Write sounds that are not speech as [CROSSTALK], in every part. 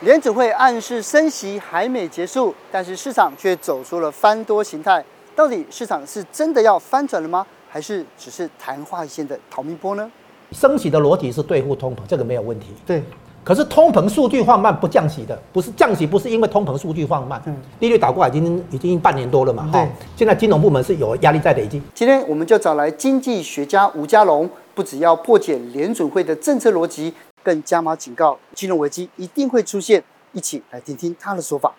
联准会暗示升息还没结束，但是市场却走出了翻多形态。到底市场是真的要翻转了吗？还是只是昙花一现的逃命波呢？升息的逻辑是对付通膨，这个没有问题。对。可是通膨数据放慢不降息的，不是降息，不是因为通膨数据放慢，嗯，利率倒挂已经已经半年多了嘛，对，现在金融部门是有压力在累积。今天我们就找来经济学家吴家龙，不只要破解联准会的政策逻辑，更加码警告金融危机一定会出现，一起来听听他的说法。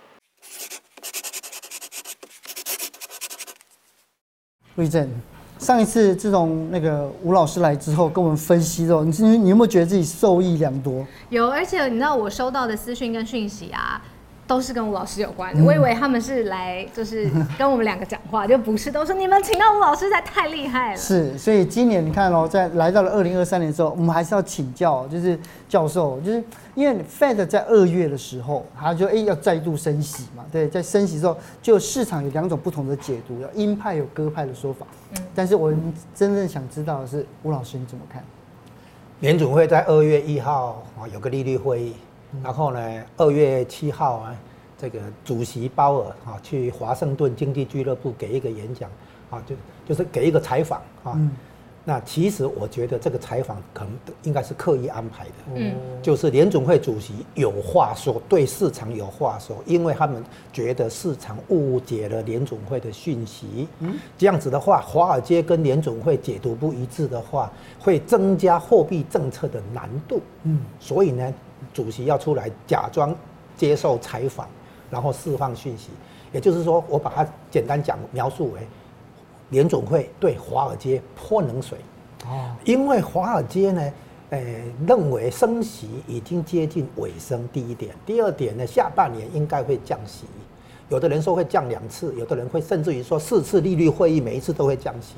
魏正。上一次自从那个吴老师来之后，跟我们分析之后，你你有没有觉得自己受益良多？有，而且你知道我收到的私讯跟讯息啊。都是跟吴老师有关的，我以为他们是来就是 [LAUGHS] 跟我们两个讲话，就不是，都是你们请到吴老师，实在太厉害了。是，所以今年你看哦，在来到了二零二三年的时候，我们还是要请教，就是教授，就是因为 Fed 在二月的时候，他就哎要再度升息嘛，对，在升息之后，就市场有两种不同的解读，有鹰派有鸽派的说法。嗯，但是我们真正想知道的是，吴老师你怎么看？联准会在二月一号啊有个利率会议。然后呢，二月七号啊，这个主席鲍尔啊去华盛顿经济俱乐部给一个演讲啊，就就是给一个采访啊。那其实我觉得这个采访可能应该是刻意安排的，嗯，就是联总会主席有话说，对市场有话说，因为他们觉得市场误解了联总会的讯息，嗯，这样子的话，华尔街跟联总会解读不一致的话，会增加货币政策的难度，嗯，所以呢。主席要出来假装接受采访，然后释放讯息，也就是说，我把它简单讲描述为联准会对华尔街泼冷水。哦，因为华尔街呢，呃，认为升息已经接近尾声。第一点，第二点呢，下半年应该会降息，有的人说会降两次，有的人会甚至于说四次利率会议每一次都会降息。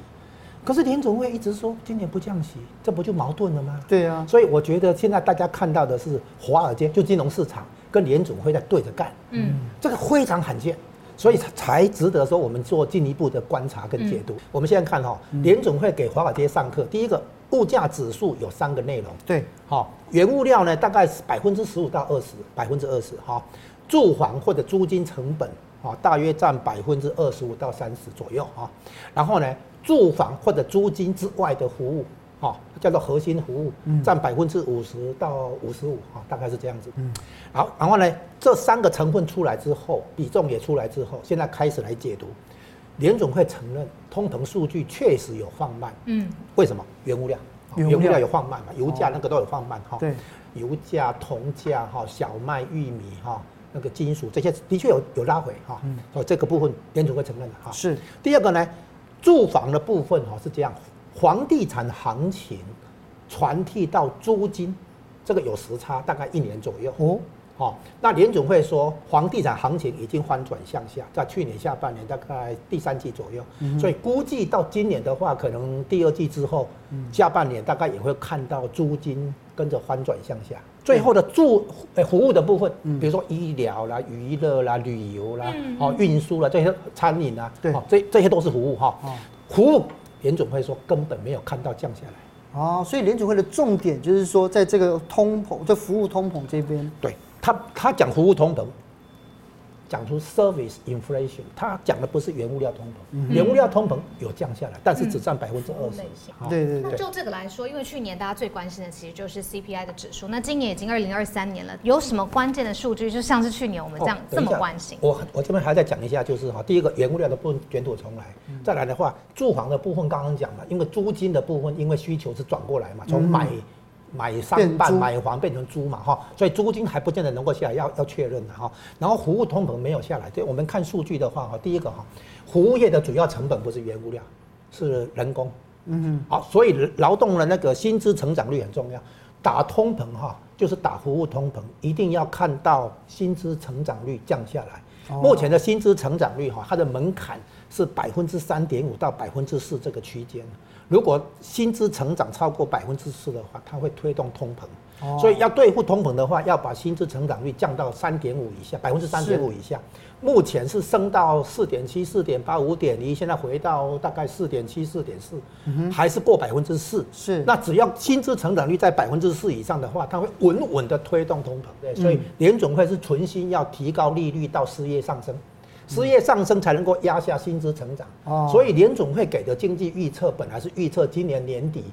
可是联总会一直说今年不降息，这不就矛盾了吗？对啊，所以我觉得现在大家看到的是华尔街就金融市场跟联总会在对着干，嗯，这个非常罕见，所以才值得说我们做进一步的观察跟解读。嗯、我们现在看哈，联总会给华尔街上课，第一个物价指数有三个内容，对，好，原物料呢大概是百分之十五到二十，百分之二十哈，住房或者租金成本啊大约占百分之二十五到三十左右啊，然后呢。住房或者租金之外的服务，哈，叫做核心服务，占百分之五十到五十五，哈，大概是这样子。嗯，好，然后呢，这三个成分出来之后，比重也出来之后，现在开始来解读。联总会承认通膨数据确实有放慢。嗯，为什么？原物料，原物料有放慢嘛？油价那个都有放慢，哈。对，油价、铜价、哈、小麦、玉米、哈，那个金属这些的确有有拉回，哈。嗯，所以这个部分联准会承认的，哈。是。第二个呢？住房的部分哈是这样，房地产行情传递到租金，这个有时差，大概一年左右。哦，好，那联总会说房地产行情已经翻转向下，在去年下半年大概第三季左右，所以估计到今年的话，可能第二季之后，下半年大概也会看到租金跟着翻转向下。最后的住诶服务的部分，比如说医疗啦、娱乐啦、旅游啦、哦运输啦这些餐饮啦，对，这这些都是服务哈。服务联总会说根本没有看到降下来。哦，所以联总会的重点就是说，在这个通膨，就服务通膨这边，对他他讲服务通膨。讲出 service inflation，它讲的不是原物料通膨，嗯、原物料通膨有降下来，但是只占百分之二十。对对对。那就这个来说，因为去年大家最关心的其实就是 CPI 的指数，那今年已经二零二三年了，有什么关键的数据，就像是去年我们这样、哦、这么关心？我我这边还在讲一下，就是哈，第一个原物料的部分卷土重来，嗯、再来的话，住房的部分刚刚讲了，因为租金的部分，因为需求是转过来嘛，从买。嗯买商办买房变成租嘛哈，所以租金还不见得能够下来，要要确认的哈。然后服务通膨没有下来，对，我们看数据的话哈，第一个哈，服务业的主要成本不是原物料，是人工，嗯哼，好，所以劳动的那个薪资成长率很重要。打通膨哈，就是打服务通膨，一定要看到薪资成长率降下来。目前的薪资成长率哈，它的门槛是百分之三点五到百分之四这个区间。如果薪资成长超过百分之四的话，它会推动通膨。哦所以要对付通膨的话，要把薪资成长率降到三点五以下，百分之三点五以下。目前是升到四点七、四点八、五点一，现在回到大概四点七、四点四，还是过百分之四。是那只要薪资成长率在百分之四以上的话，它会稳稳的推动通膨。对，所以联总会是存心要提高利率到失业上升，失业上升才能够压下薪资成长。哦所以联总会给的经济预测本来是预测今年年底。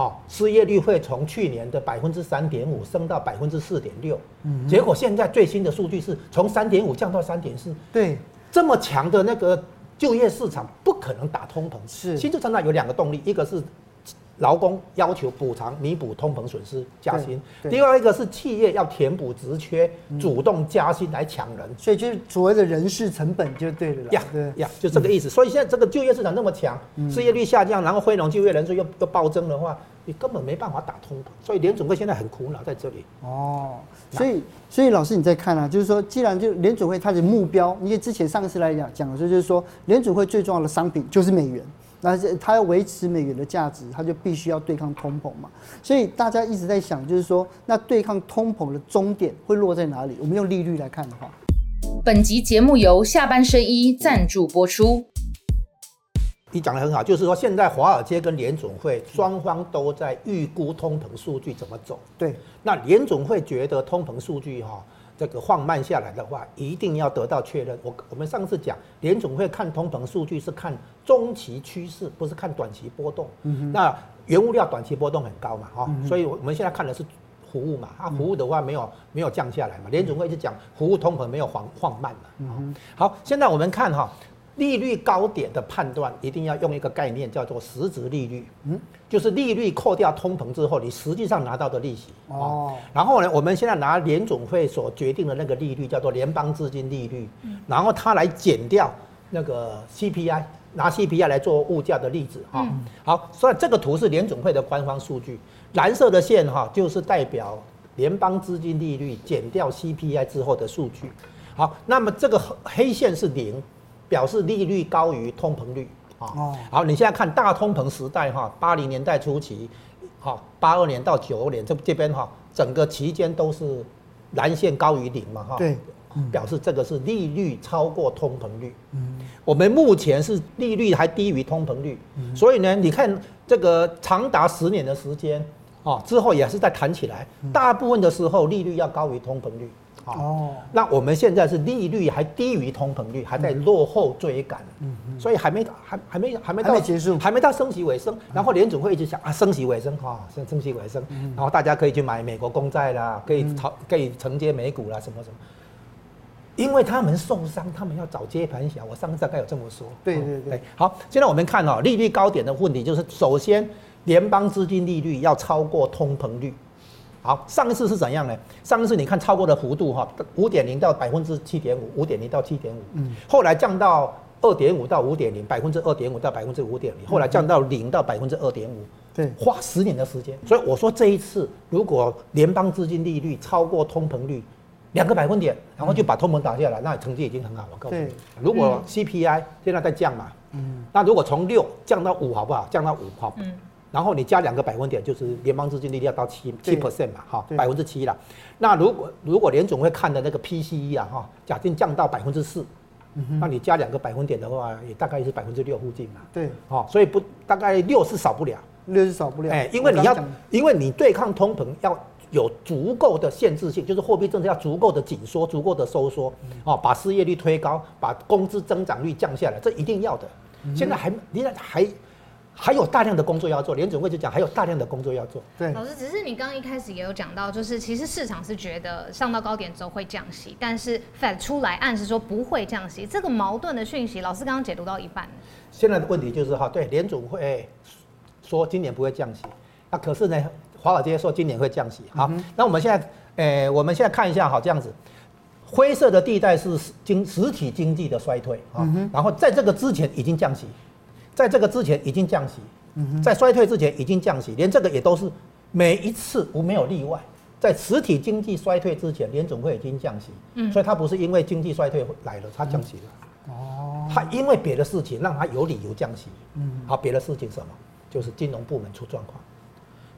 好，失业率会从去年的百分之三点五升到百分之四点六，嗯结果现在最新的数据是从三点五降到三点四，对，这么强的那个就业市场不可能打通膨。是新旧成长有两个动力，一个是劳工要求补偿弥补通膨损失加薪，另外一个是企业要填补职缺，主动加薪来抢人。所以就是所谓的人事成本就对了。呀对，呀，就这个意思。所以现在这个就业市场那么强，失业率下降，然后非农就业人数又又暴增的话，你根本没办法打通膨。所以联准会现在很苦恼在这里。哦，所以所以老师你在看啊，就是说，既然就联准会它的目标，因为之前上次来讲讲的时候，就是说联准会最重要的商品就是美元，那是它要维持美元的价值，它就必须要对抗通膨嘛。所以大家一直在想，就是说，那对抗通膨的终点会落在哪里？我们用利率来看的话，本集节目由下半身衣赞助播出。你讲的很好，就是说现在华尔街跟联总会双方都在预估通膨数据怎么走。对，那联总会觉得通膨数据哈、这个放慢下来的话，一定要得到确认。我我们上次讲，联总会看通膨数据是看中期趋势，不是看短期波动。嗯、那原物料短期波动很高嘛，哈、嗯，所以我们现在看的是服务嘛，啊，服务的话没有没有降下来嘛，联总会一直讲服务通膨没有放放慢嘛。嗯、好，现在我们看哈。利率高点的判断一定要用一个概念，叫做实质利率。嗯，就是利率扣掉通膨之后，你实际上拿到的利息。哦。然后呢，我们现在拿联总会所决定的那个利率，叫做联邦资金利率。嗯。然后它来减掉那个 CPI，拿 CPI 来做物价的例子。哈。好，所以这个图是联总会的官方数据，蓝色的线哈就是代表联邦资金利率减掉 CPI 之后的数据。好，那么这个黑线是零。表示利率高于通膨率啊，好，你现在看大通膨时代哈，八零年代初期，哈，八二年到九二年这这边哈，整个期间都是蓝线高于零嘛哈，对，表示这个是利率超过通膨率，嗯，我们目前是利率还低于通膨率，所以呢，你看这个长达十年的时间啊，之后也是在弹起来，大部分的时候利率要高于通膨率。哦，那我们现在是利率还低于通膨率，还在落后追赶，嗯，所以还没还还没还没到结束，还没到升息尾声。然后联准会一直想啊，升息尾声哈，升升息尾声，然后大家可以去买美国公债啦，可以炒可以承接美股啦，什么什么。因为他们受伤，他们要找接盘侠。我上次大概有这么说。对对对。好，现在我们看哦，利率高点的问题就是，首先联邦资金利率要超过通膨率。好，上一次是怎样呢？上一次你看超过的幅度哈，五点零到百分之七点五，五点零到七点五，嗯，后来降到二点五到五点零，百分之二点五到百分之五点零，后来降到零到百分之二点五，对，花十年的时间。所以我说这一次如果联邦资金利率超过通膨率两个百分点，然后就把通膨打下来，那成绩已经很好了。我告诉你，如果 CPI 现在在降嘛，嗯，那如果从六降到五好不好？降到五好。嗯。然后你加两个百分点，就是联邦资金利率要到七七 percent 嘛，哈，百分之七了。那如果如果联总会看的那个 PCE 啊，哈，假定降到百分之四，那你加两个百分点的话，也大概是百分之六附近嘛。对，哦，所以不大概六是少不了，六是少不了。哎，因为你要，因为你对抗通膨要有足够的限制性，就是货币政策要足够的紧缩、足够的收缩，哦，把失业率推高，把工资增长率降下来，这一定要的。现在还，现在还。还有大量的工作要做，联准会就讲还有大量的工作要做。对，老师，只是你刚刚一开始也有讲到，就是其实市场是觉得上到高点之后会降息，但是 Fed 出来暗示说不会降息，这个矛盾的讯息，老师刚刚解读到一半。现在的问题就是哈，对，联准会说今年不会降息，那可是呢，华尔街说今年会降息。好，嗯、那我们现在，诶，我们现在看一下哈，这样子，灰色的地带是经实体经济的衰退啊，嗯、然后在这个之前已经降息。在这个之前已经降息，在衰退之前已经降息，连这个也都是每一次我没有例外。在实体经济衰退之前，联总会已经降息，所以它不是因为经济衰退来了，它降息了。哦，它因为别的事情让它有理由降息。嗯，好，别的事情什么？就是金融部门出状况。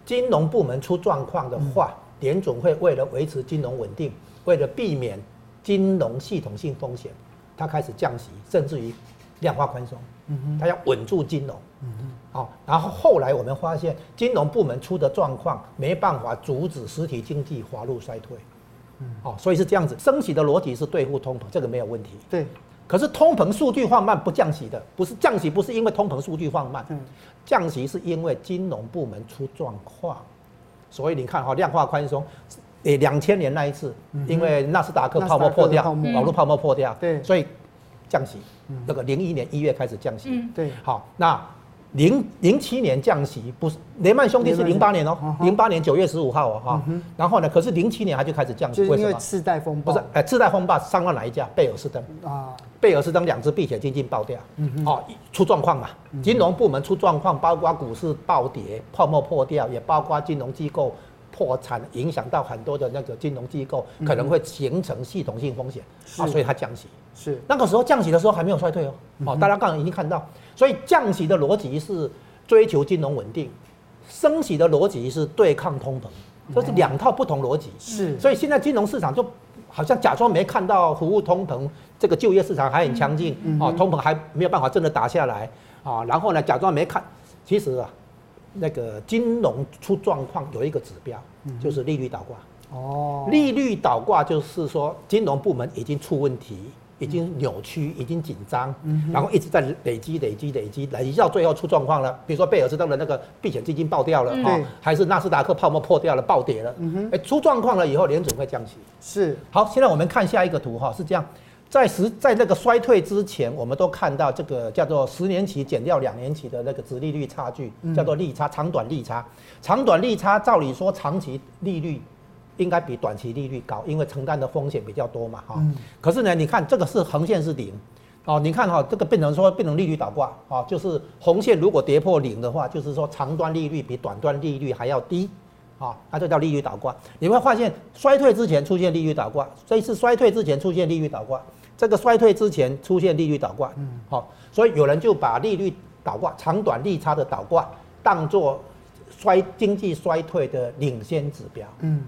金融部门出状况的话，联总会为了维持金融稳定，为了避免金融系统性风险，它开始降息，甚至于量化宽松。嗯哼，它要稳住金融。嗯哼，好，然后后来我们发现，金融部门出的状况没办法阻止实体经济滑入衰退。嗯，哦，所以是这样子，升息的逻辑是对付通膨，这个没有问题。对。可是通膨数据放慢不降息的，不是降息，不是因为通膨数据放慢，降息是因为金融部门出状况。所以你看哈，量化宽松，诶，两千年那一次，因为纳斯达克泡沫破掉，网络泡沫破掉，对，所以降息。那个零一年一月开始降息，对，好，那。零零七年降息不是雷曼兄弟是零八年哦，零八年九月十五号哦哈，然后呢，可是零七年他就开始降息，为什么？因为次贷风暴。不是，哎，次贷风暴伤到哪一家？贝尔斯登。啊，贝尔斯登两只避险基金爆掉，哦，出状况嘛，金融部门出状况，包括股市暴跌、泡沫破掉，也包括金融机构破产，影响到很多的那个金融机构，可能会形成系统性风险。啊，所以它降息。是那个时候降息的时候还没有衰退哦，哦，大家刚刚已经看到。所以降息的逻辑是追求金融稳定，升息的逻辑是对抗通膨，这是两套不同逻辑。是，所以现在金融市场就好像假装没看到服务通膨，这个就业市场还很强劲啊，通膨还没有办法真的打下来啊，然后呢，假装没看，其实啊，那个金融出状况有一个指标，就是利率倒挂。哦，利率倒挂就是说金融部门已经出问题。已经扭曲，已经紧张，然后一直在累积、累积、累积，累积到最后出状况了。比如说贝尔斯登的那个避险基金爆掉了，哈，还是纳斯达克泡沫破掉了，暴跌了。哎，出状况了以后，联准会降息。是。好，现在我们看下一个图哈，是这样，在十在那个衰退之前，我们都看到这个叫做十年期减掉两年期的那个殖利率差距，叫做利差，长短利差，长短利差，照理说长期利率。应该比短期利率高，因为承担的风险比较多嘛，哈。可是呢，你看这个是横线是零，哦，你看哈，这个变成说变成利率倒挂，啊，就是红线如果跌破零的话，就是说长端利率比短端利率还要低，啊，它就叫利率倒挂。你会发现衰退之前出现利率倒挂，这一次衰退之前出现利率倒挂，这个衰退之前出现利率倒挂，嗯，好，所以有人就把利率倒挂长短利差的倒挂当做衰经济衰退的领先指标，嗯。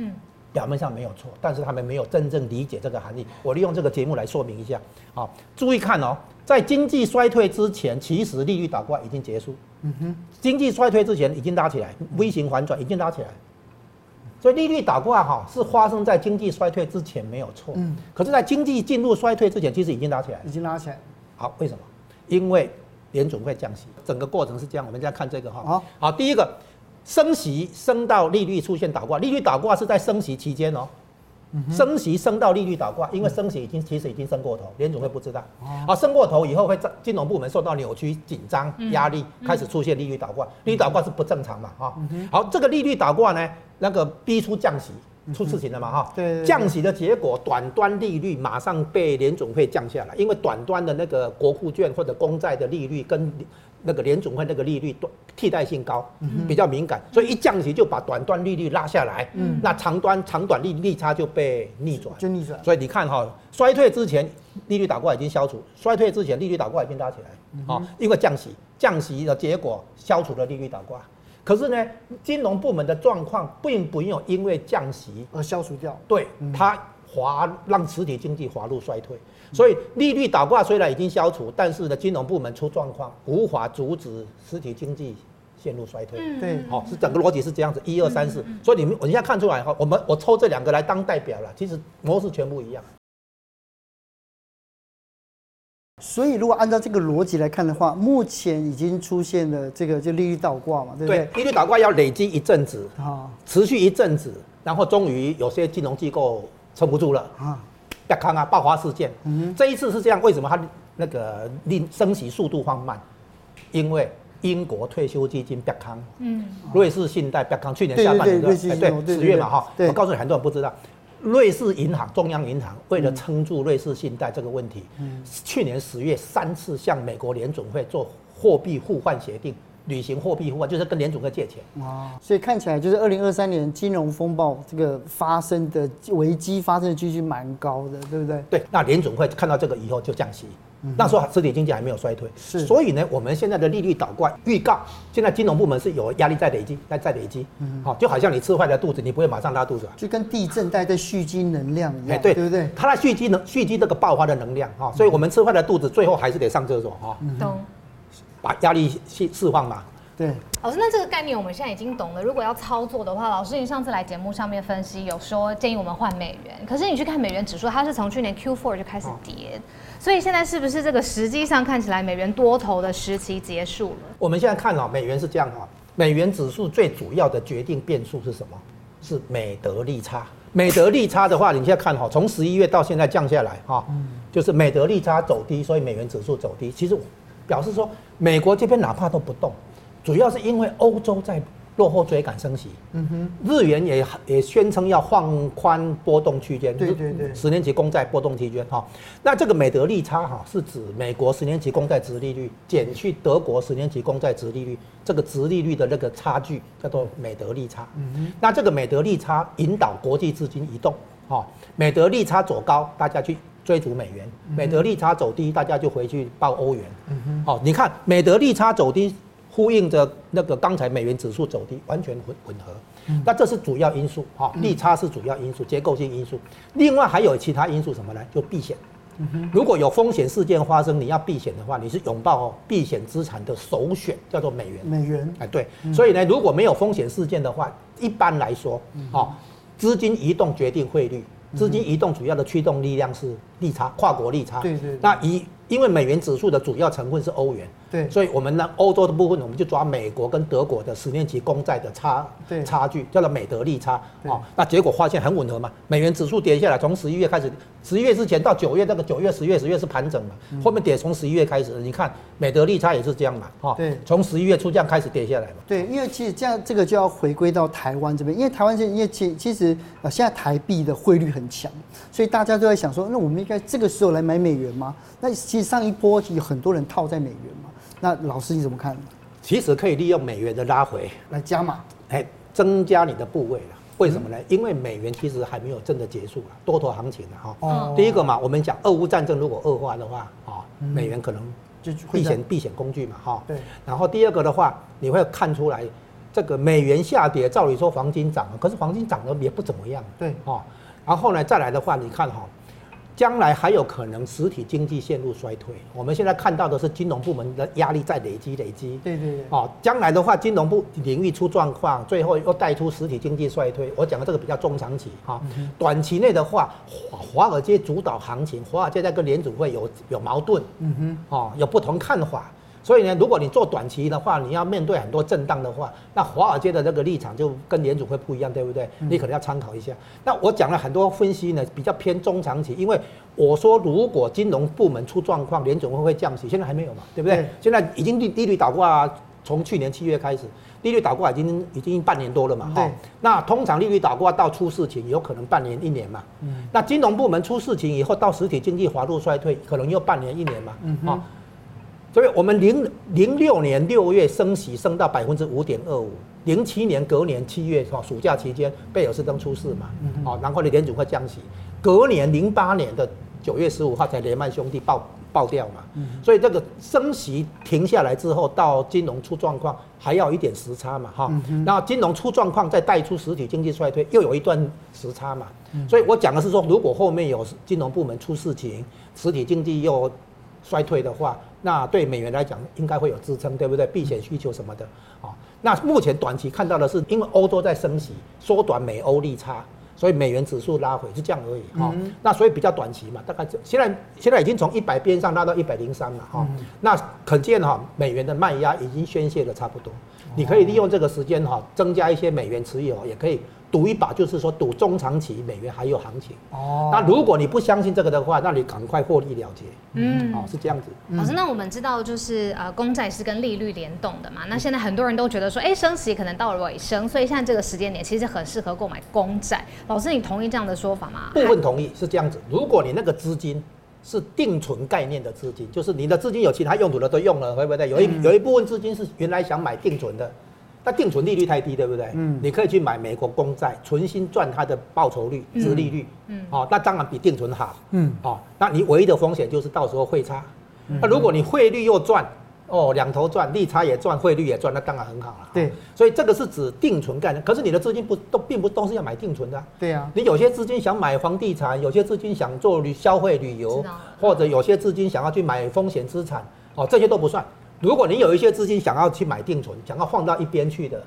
嗯，表面上没有错，但是他们没有真正理解这个含义。我利用这个节目来说明一下。好，注意看哦，在经济衰退之前，其实利率倒挂已经结束。嗯哼，经济衰退之前已经拉起来，V 型反转已经拉起来。所以利率倒挂哈是发生在经济衰退之前没有错。嗯，可是，在经济进入衰退之前，其实已经拉起来。已经拉起来。好，为什么？因为联准会降息，整个过程是这样。我们再看这个哈。好，好，第一个。升息升到利率出现倒挂，利率倒挂是在升息期间哦，升息升到利率倒挂，因为升息已经其实已经升过头，联总会不知道，啊，升过头以后会金融部门受到扭曲紧张压力，开始出现利率倒挂，利率倒挂是不正常嘛哈，好，这个利率倒挂呢，那个逼出降息出事情了嘛哈，对，降息的结果，短端利率马上被联总会降下来，因为短端的那个国库券或者公债的利率跟。那个联总会那个利率替代性高，比较敏感，所以一降息就把短端利率拉下来，嗯，那长端长短利利差就被逆转，就逆转。所以你看哈，衰退之前利率倒挂已经消除，衰退之前利率倒挂已经拉起来，啊，因为降息，降息的结果消除了利率倒挂。可是呢，金融部门的状况并不用因为降息而消除掉，对，它滑让实体经济滑入衰退。所以利率倒挂虽然已经消除，但是呢，金融部门出状况，无法阻止实体经济陷入衰退。对，好，是整个逻辑是这样子，一二三四。所以你们我现在看出来哈，我们我抽这两个来当代表了，其实模式全部一样。所以如果按照这个逻辑来看的话，目前已经出现了这个就利率倒挂嘛，对不对？对，利率倒挂要累积一阵子，啊，持续一阵子，然后终于有些金融机构撑不住了啊。亚康啊，爆发事件，嗯，这一次是这样，为什么它那个令升息速度放慢？因为英国退休基金亚康，嗯，瑞士信贷亚康，去年下半年的，哎，对，十月嘛哈，我告诉你，很多人不知道，瑞士银行中央银行为了撑住瑞士信贷这个问题，嗯，去年十月三次向美国联准会做货币互换协定。履行货币互换就是跟联准会借钱哦，所以看起来就是二零二三年金融风暴这个发生的危机发生的几率蛮高的，对不对？对，那联准会看到这个以后就降息，那时候实体经济还没有衰退，是，所以呢，我们现在的利率倒挂预告，现在金融部门是有压力在累积，在在累积，好，就好像你吃坏了肚子，你不会马上拉肚子，就跟地震带在蓄积能量一样，哎，对，对不对？它在蓄积能蓄积这个爆发的能量，哈，所以我们吃坏了肚子，最后还是得上厕所，哈，懂，把压力释释放嘛。对，老师，那这个概念我们现在已经懂了。如果要操作的话，老师，你上次来节目上面分析，有说建议我们换美元，可是你去看美元指数，它是从去年 Q4 就开始跌，哦、所以现在是不是这个实际上看起来美元多头的时期结束了？我们现在看啊，美元是这样哈，美元指数最主要的决定变数是什么？是美德利差。美德利差的话，你现在看哈，从十一月到现在降下来哈，就是美德利差走低，所以美元指数走低。其实表示说，美国这边哪怕都不动。主要是因为欧洲在落后追赶升息，嗯哼，日元也也宣称要放宽波动区间，对对对，十年期公债波动区间哈，那这个美德利差哈是指美国十年期公债值利率减去德国十年期公债值利率这个值利率的那个差距叫做美德利差，嗯哼，那这个美德利差引导国际资金移动，哈，美德利差走高，大家去追逐美元；美德利差走低，大家就回去抱欧元，嗯哼，好，你看美德利差走低。呼应着那个刚才美元指数走低，完全吻吻合。那这是主要因素，哈，利差是主要因素，结构性因素。另外还有其他因素什么呢？就避险。如果有风险事件发生，你要避险的话，你是拥抱避险资产的首选，叫做美元。美元，哎，对。所以呢，如果没有风险事件的话，一般来说，哦，资金移动决定汇率，资金移动主要的驱动力量是利差，跨国利差。对对。那以因为美元指数的主要成分是欧元。对，所以我们呢，欧洲的部分，我们就抓美国跟德国的十年期公债的差差距，叫做美德利差哦。那结果发现很吻合嘛，美元指数跌下来，从十一月开始，十一月之前到九月，那个九月、十月、十月是盘整嘛，后面跌从十一月开始，你看美德利差也是这样嘛，哈。对，从十一月初这样开始跌下来嘛。对，因为其实这样这个就要回归到台湾这边，因为台湾现因为其其实呃现在台币的汇率很强，所以大家都在想说，那我们应该这个时候来买美元吗？那其实上一波有很多人套在美元嘛。那老师你怎么看？其实可以利用美元的拉回来加码，哎，增加你的部位了。为什么呢？因为美元其实还没有真的结束了，多头行情了哈。哦。第一个嘛，我们讲俄乌战争如果恶化的话，啊，美元可能就避险避险工具嘛，哈。对。然后第二个的话，你会看出来，这个美元下跌，照理说黄金涨了，可是黄金涨得也不怎么样。对。哦。然后呢，再来的话，你看哈。将来还有可能实体经济陷入衰退。我们现在看到的是金融部门的压力在累积累积。对对对。哦，将来的话，金融部领域出状况，最后又带出实体经济衰退。我讲的这个比较中长期哈，短期内的话，华华尔街主导行情，华尔街在跟联储会有有矛盾。嗯哼。哦，有不同看法。所以呢，如果你做短期的话，你要面对很多震荡的话，那华尔街的这个立场就跟联储会不一样，对不对？你可能要参考一下。那我讲了很多分析呢，比较偏中长期，因为我说如果金融部门出状况，联总会会降息，现在还没有嘛，对不对？现在已经利利率倒挂，从去年七月开始，利率倒挂已经已经半年多了嘛。对。那通常利率倒挂到出事情，有可能半年一年嘛。嗯。那金融部门出事情以后，到实体经济滑入衰退，可能又半年一年嘛。嗯。啊。所以，我们零零六年六月升息升到百分之五点二五，零七年隔年七月哈暑假期间贝尔斯登出事嘛，好，然后呢联准会降息，隔年零八年的九月十五号才雷曼兄弟爆爆掉嘛，所以这个升息停下来之后，到金融出状况还要一点时差嘛哈，那金融出状况再带出实体经济衰退，又有一段时差嘛，所以我讲的是说，如果后面有金融部门出事情，实体经济又衰退的话。那对美元来讲，应该会有支撑，对不对？避险需求什么的，啊，那目前短期看到的是，因为欧洲在升息，缩短美欧利差，所以美元指数拉回就这样而已，哈。那所以比较短期嘛，大概现在现在已经从一百边上拉到一百零三了，哈。那可见哈，美元的卖压已经宣泄的差不多，你可以利用这个时间哈，增加一些美元持有，也可以。赌一把就是说赌中长期美元还有行情哦。那如果你不相信这个的话，那你赶快获利了结。嗯，哦，是这样子。老师，那我们知道就是呃，公债是跟利率联动的嘛。那现在很多人都觉得说，哎，升息可能到了尾声，所以现在这个时间点其实很适合购买公债。老师，你同意这样的说法吗？部分同意是这样子。如果你那个资金是定存概念的资金，就是你的资金有其他用途的都用了，对不对？有一有一部分资金是原来想买定存的。那定存利率太低，对不对？嗯，你可以去买美国公债，存心赚它的报酬率、资利率。嗯，哦，那当然比定存好。嗯，哦，那你唯一的风险就是到时候汇差，那如果你汇率又赚，哦，两头赚，利差也赚，汇率也赚，那当然很好了。对，所以这个是指定存概念。可是你的资金不都并不都是要买定存的、啊。对啊，你有些资金想买房地产，有些资金想做旅消费旅游，或者有些资金想要去买风险资产，哦，这些都不算。如果你有一些资金想要去买定存，想要放到一边去的，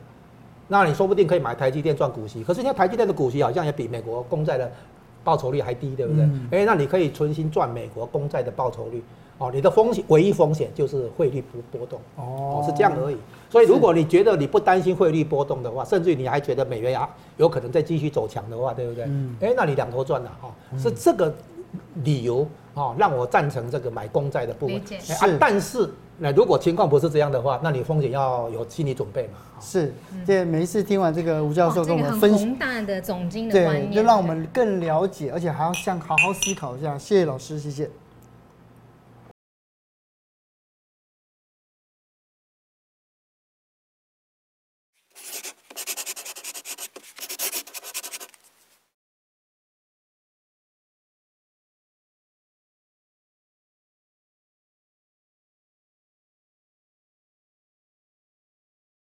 那你说不定可以买台积电赚股息。可是现在台积电的股息好像也比美国公债的报酬率还低，对不对？哎、嗯欸，那你可以存心赚美国公债的报酬率。哦，你的风险唯一风险就是汇率不波动哦，是这样而已。所以如果你觉得你不担心汇率波动的话，甚至于你还觉得美元啊有可能再继续走强的话，对不对？嗯。哎，那你两头赚了哈，是这个理由啊，让我赞成这个买公债的部分。啊，但是那如果情况不是这样的话，那你风险要有心理准备嘛。是。这，每一次听完这个吴教授跟我们分析宏大的总经的观念，对，就让我们更了解，而且还要像好好思考一下。谢谢老师，谢谢。